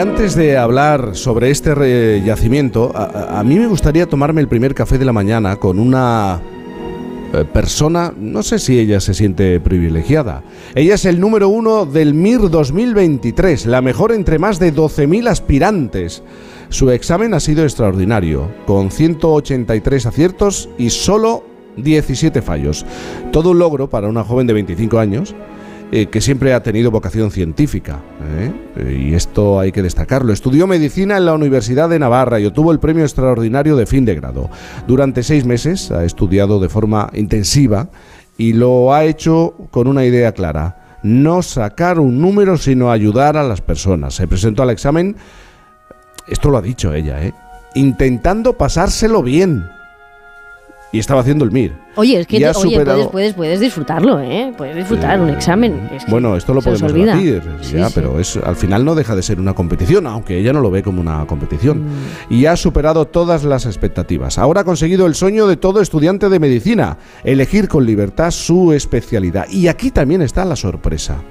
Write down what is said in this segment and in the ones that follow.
antes de hablar sobre este yacimiento, a, mí me gustaría tomarme el primer café de la mañana con una eh, persona, no sé si ella se siente privilegiada. Ella es el número uno del MIR 2023, la mejor entre más de 12.000 aspirantes. Su examen ha sido extraordinario, con 183 aciertos y solo 17 fallos. Todo un logro para una joven de 25 años eh, que siempre ha tenido vocación científica. ¿eh? Y esto hay que destacarlo. Estudió medicina en la Universidad de Navarra y obtuvo el premio extraordinario de fin de grado. Durante seis meses ha estudiado de forma intensiva y lo ha hecho con una idea clara. No sacar un número, sino ayudar a las personas. Se presentó al examen, esto lo ha dicho ella, ¿eh? intentando pasárselo bien y estaba haciendo el MIR. Oye, es que puedes, puedes, disfrutarlo, ¿eh? Puedes disfrutar un examen. bueno, esto lo podemos debatir, pero es al final no deja de ser una competición, aunque ella no lo ve como una competición. Mm. Y ha superado todas las expectativas. Ahora ha conseguido el sueño de todo estudiante de medicina, elegir con libertad su especialidad. Y aquí también está la sorpresa,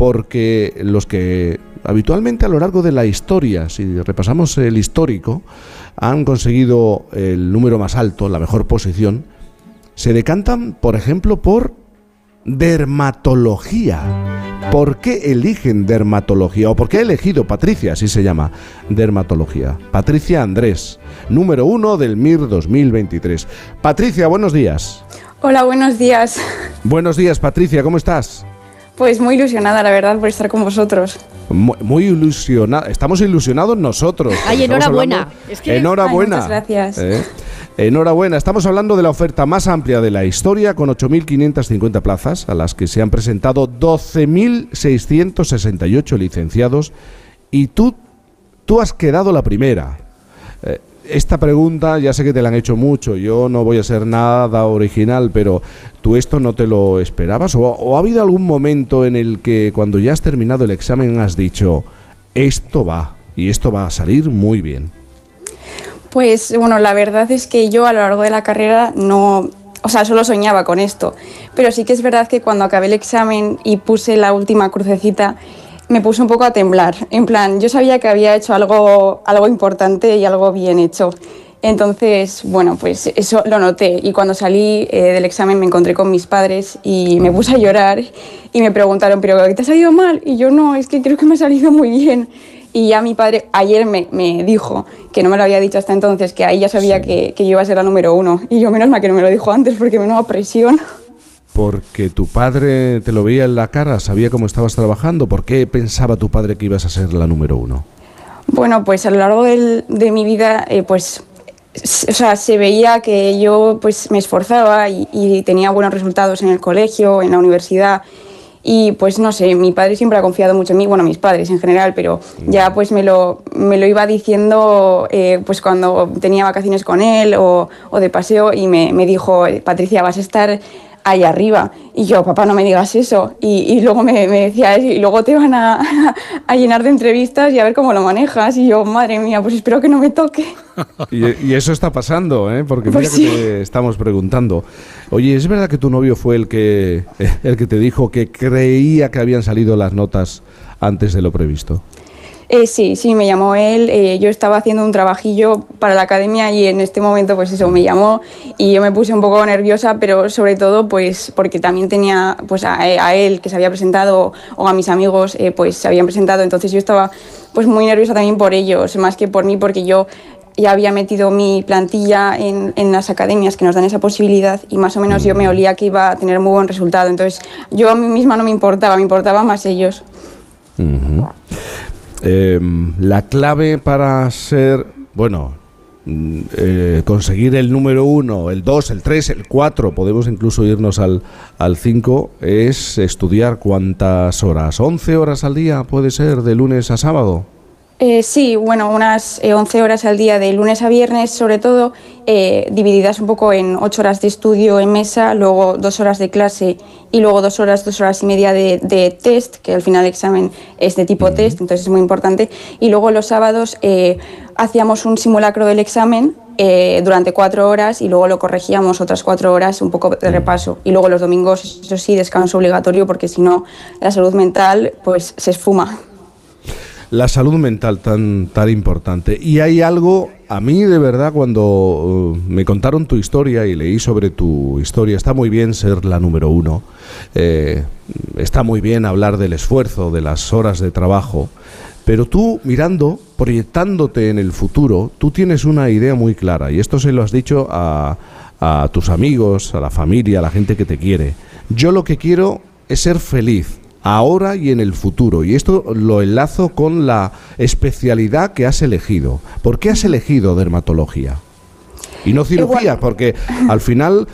porque los que habitualmente a lo largo de la historia, si repasamos el histórico, han conseguido el número más alto, la mejor posición, se decantan, por ejemplo, por dermatología. ¿Por qué eligen dermatología? ¿O por qué ha elegido Patricia, así se llama, dermatología? Patricia Andrés, número uno del MIR 2023. Patricia, buenos días. Hola, buenos días. Buenos días, Patricia, ¿cómo estás? Pues muy ilusionada, la verdad, por estar con vosotros. Muy, ilusionada. Estamos ilusionados nosotros. Ay, enhorabuena. Enhorabuena. muchas gracias. Eh, enhorabuena. Estamos hablando de la oferta más amplia de la historia, con 8.550 plazas, a las que se han presentado 12.668 licenciados. Y tú, tú has quedado la primera. Eh, esta pregunta ya sé que te la han hecho mucho, yo no voy a ser nada original, pero ¿tú esto no te lo esperabas? ¿O, ha habido algún momento en el que cuando ya has terminado el examen has dicho, esto va y esto va a salir muy bien? Pues bueno, la verdad es que yo a lo largo de la carrera no, o sea, solo soñaba con esto, pero sí que es verdad que cuando acabé el examen y puse la última crucecita, me puse un poco a temblar. En plan, yo sabía que había hecho algo, algo importante y algo bien hecho. Entonces, bueno, pues eso lo noté. Y cuando salí eh, del examen me encontré con mis padres y me puse a llorar y me preguntaron, ¿pero qué te ha salido mal? Y yo no, es que creo que me ha salido muy bien. Y ya mi padre ayer me, me dijo, que no me lo había dicho hasta entonces, que ahí ya sabía que, que, yo iba a ser la número uno. Y yo menos mal que no me lo dijo antes porque me daba presión porque tu padre te lo veía en la cara, sabía cómo estabas trabajando. ¿Por qué pensaba tu padre que ibas a ser la número uno? Bueno, pues a lo largo de mi vida, eh, pues, o sea, se veía que yo pues me esforzaba y, tenía buenos resultados en el colegio, en la universidad. Y pues no sé, mi padre siempre ha confiado mucho en mí, bueno, mis padres en general, pero ya pues me lo, me lo iba diciendo eh, pues cuando tenía vacaciones con él o, o de paseo y me, me dijo, Patricia, vas a estar ahí arriba. Y yo, papá, no me digas eso. Y, luego me, decía, y luego te van a, llenar de entrevistas y a ver cómo lo manejas. Y yo, madre mía, pues espero que no me toque. y, eso está pasando, ¿eh? Porque mira pues que te estamos preguntando. Oye, ¿es verdad que tu novio fue el que, el que te dijo que creía que habían salido las notas antes de lo previsto? Eh, sí, sí, me llamó él. Eh, yo estaba haciendo un trabajillo para la academia y en este momento, pues eso, me llamó y yo me puse un poco nerviosa, pero sobre todo, pues porque también tenía, pues a, él que se había presentado o a mis amigos, eh, pues se habían presentado. Entonces yo estaba, pues muy nerviosa también por ellos, más que por mí, porque yo ya había metido mi plantilla en, en, las academias que nos dan esa posibilidad y más o menos yo me olía que iba a tener muy buen resultado. Entonces yo a mí misma no me importaba, me importaba más ellos. Em, la clave para ser, bueno, mm, eh, conseguir el número uno, el dos, el tres, el cuatro, podemos incluso irnos al, al cinco, es estudiar cuántas horas, 11 horas al día puede ser, de lunes a sábado. Eh, sí, bueno, unas 11 eh, horas al día de lunes a viernes, sobre todo, eh, divididas un poco en 8 horas de estudio en mesa, luego 2 horas de clase y luego 2 horas, 2 horas y media de, test, que al final el examen es de tipo test, entonces es muy importante. Y luego los sábados hacíamos un simulacro del examen durante 4 horas y luego lo corregíamos otras 4 horas, un poco de repaso. Y luego los domingos, eso sí, descanso obligatorio porque si no, la salud mental pues se esfuma. La salud mental tan, tan importante. Y hay algo, a mí de verdad, cuando uh, me contaron tu historia y leí sobre tu historia, está muy bien ser la número uno, eh, está muy bien hablar del esfuerzo, de las horas de trabajo, pero tú mirando, proyectándote en el futuro, tú tienes una idea muy clara, y esto se lo has dicho a, a tus amigos, a la familia, a la gente que te quiere. Yo lo que quiero es ser feliz ahora y en el futuro. Y esto lo enlazo con la especialidad que has elegido. ¿Por qué has elegido dermatología? Y no cirugía, porque al final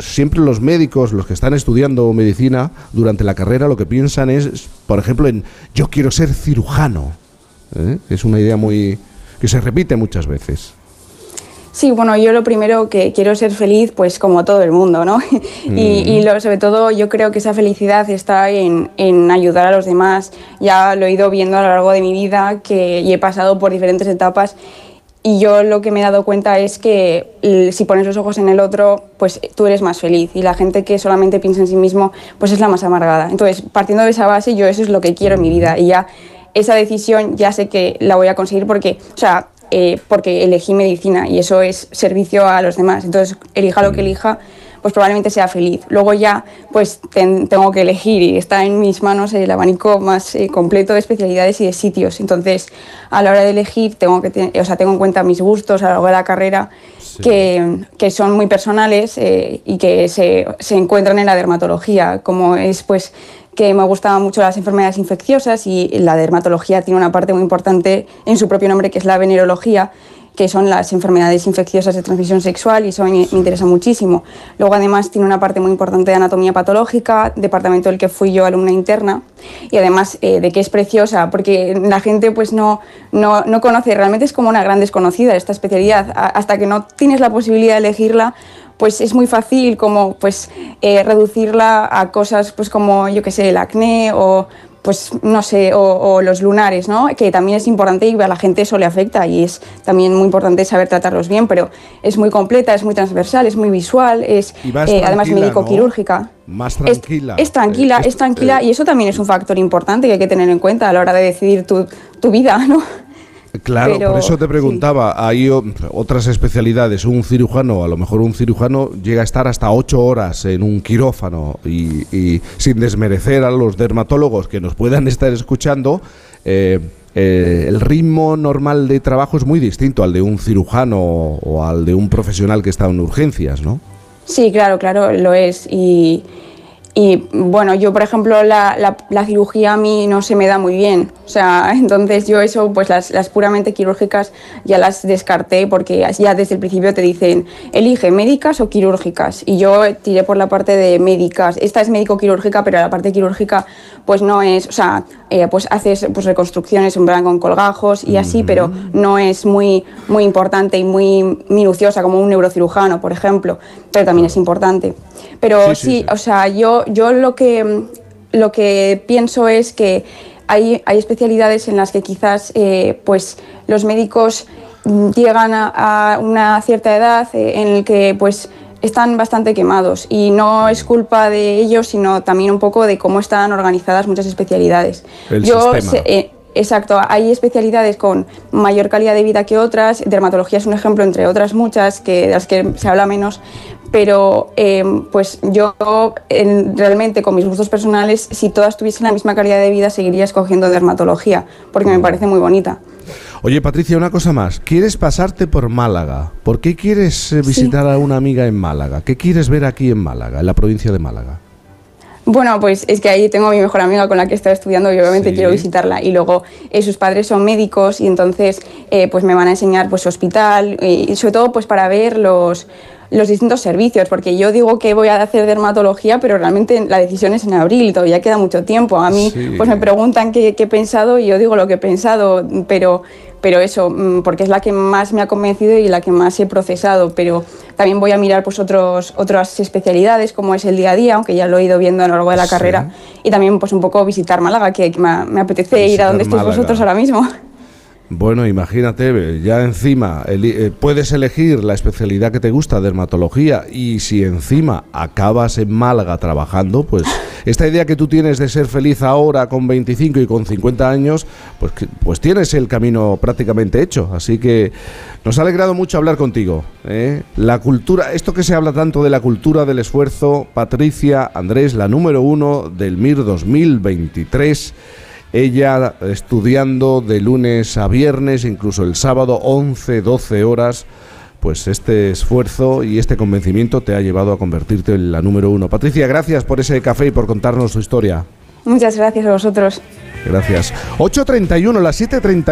siempre los médicos, los que están estudiando medicina durante la carrera, lo que piensan es, por ejemplo, en yo quiero ser cirujano. ¿eh? Es una idea muy que se repite muchas veces. Sí, bueno, yo lo primero que quiero ser feliz, pues como todo el mundo, ¿no? y, lo, sobre todo yo creo que esa felicidad está en, en, ayudar a los demás. Ya lo he ido viendo a lo largo de mi vida que, y he pasado por diferentes etapas y yo lo que me he dado cuenta es que si pones los ojos en el otro, pues tú eres más feliz y la gente que solamente piensa en sí mismo, pues es la más amargada. Entonces, partiendo de esa base, yo eso es lo que quiero en mi vida y ya esa decisión ya sé que la voy a conseguir porque, o sea, eh, porque elegí medicina y eso es servicio a los demás. Entonces, elija lo que elija, pues probablemente sea feliz. Luego ya, pues tengo que elegir y está en mis manos el abanico más eh, completo de especialidades y de sitios. Entonces, a la hora de elegir, tengo que o sea, tengo en cuenta mis gustos a lo largo de la carrera, que, que, son muy personales eh, y que se, se encuentran en la dermatología, como es pues que me gustaban mucho las enfermedades infecciosas y la dermatología tiene una parte muy importante en su propio nombre que es la venerología, que son las enfermedades infecciosas de transmisión sexual y eso me, interesa muchísimo. Luego además tiene una parte muy importante de anatomía patológica, departamento del que fui yo alumna interna y además eh, de que es preciosa porque la gente pues no, no, no, conoce, realmente es como una gran desconocida esta especialidad, hasta que no tienes la posibilidad de elegirla pues es muy fácil como pues eh, reducirla a cosas pues como yo que sé el acné o pues no sé, o, los lunares, ¿no? Que también es importante y a la gente eso le afecta y es también muy importante saber tratarlos bien, pero es muy completa, es muy transversal, es muy visual, es eh, además médico-quirúrgica. Más tranquila. Es, tranquila, es, tranquila y eso también es un factor importante que hay que tener en cuenta a la hora de decidir tu, tu vida, ¿no? Claro, por eso te preguntaba, hay otras especialidades, un cirujano, a lo mejor un cirujano llega a estar hasta ocho horas en un quirófano y, sin desmerecer a los dermatólogos que nos puedan estar escuchando, eh, eh, el ritmo normal de trabajo es muy distinto al de un cirujano o al de un profesional que está en urgencias, ¿no? Sí, claro, claro, lo es. Y, y bueno, yo por ejemplo la, la, cirugía a mí no se me da muy bien, o sea, entonces yo eso, pues las, las, puramente quirúrgicas ya las descarté porque ya desde el principio te dicen, elige médicas o quirúrgicas y yo tiré por la parte de médicas, esta es médico-quirúrgica, pero la parte quirúrgica pues no es, o sea, eh, pues haces pues, reconstrucciones en plan con colgajos y así, pero no es muy, muy importante y muy minuciosa como un neurocirujano, por ejemplo, pero también es importante. Pero sí, o sea, yo, yo lo, que, lo que pienso es que hay, hay especialidades en las que quizás eh, pues, los médicos llegan a, una cierta edad eh, en el que pues están bastante quemados y no es culpa de ellos, sino también un poco de cómo están organizadas muchas especialidades. Yo eh, exacto, hay especialidades con mayor calidad de vida que otras, dermatología es un ejemplo entre otras muchas que de las que se habla menos, pero em, pues yo realmente con mis gustos personales, si todas tuviesen la misma calidad de vida, seguiría escogiendo dermatología, porque me parece muy bonita. Oye, Patricia, una cosa más. ¿Quieres pasarte por Málaga? ¿Por qué quieres eh, visitar a una amiga en Málaga? ¿Qué quieres ver aquí en Málaga, en la provincia de Málaga? Bueno, pues es que ahí tengo a mi mejor amiga con la que estoy estudiando y obviamente quiero visitarla. Y luego eh, sus padres son médicos y entonces eh, pues me van a enseñar pues hospital y sobre todo pues para ver los, los distintos servicios, porque yo digo que voy a hacer dermatología, pero realmente la decisión es en abril, todavía queda mucho tiempo. A mí pues me preguntan qué, he pensado y yo digo lo que he pensado, pero, pero eso, mm, porque es la que más me ha convencido y la que más he procesado, pero también voy a mirar pues otros, otras especialidades como es el día a día, aunque ya lo he ido viendo a lo largo de la carrera, y también pues un poco visitar Málaga, que me, apetece ir a donde estéis vosotros ahora mismo. Bueno, imagínate, ya encima eh, puedes elegir la especialidad que te gusta, dermatología, y si encima acabas en Málaga trabajando, pues esta idea que tú tienes de ser feliz ahora con 25 y con 50 años, pues, pues tienes el camino prácticamente hecho. Así que nos ha alegrado mucho hablar contigo. ¿eh? La cultura, esto que se habla tanto de la cultura del esfuerzo, Patricia Andrés, la número uno del MIR 2023 ella estudiando de lunes a viernes, incluso el sábado, 11, 12 horas. Pues este esfuerzo y este convencimiento te ha llevado a convertirte en la número uno. Patricia, gracias por ese café y por contarnos tu historia. Muchas gracias a vosotros. Gracias. 8.31, las 7.30.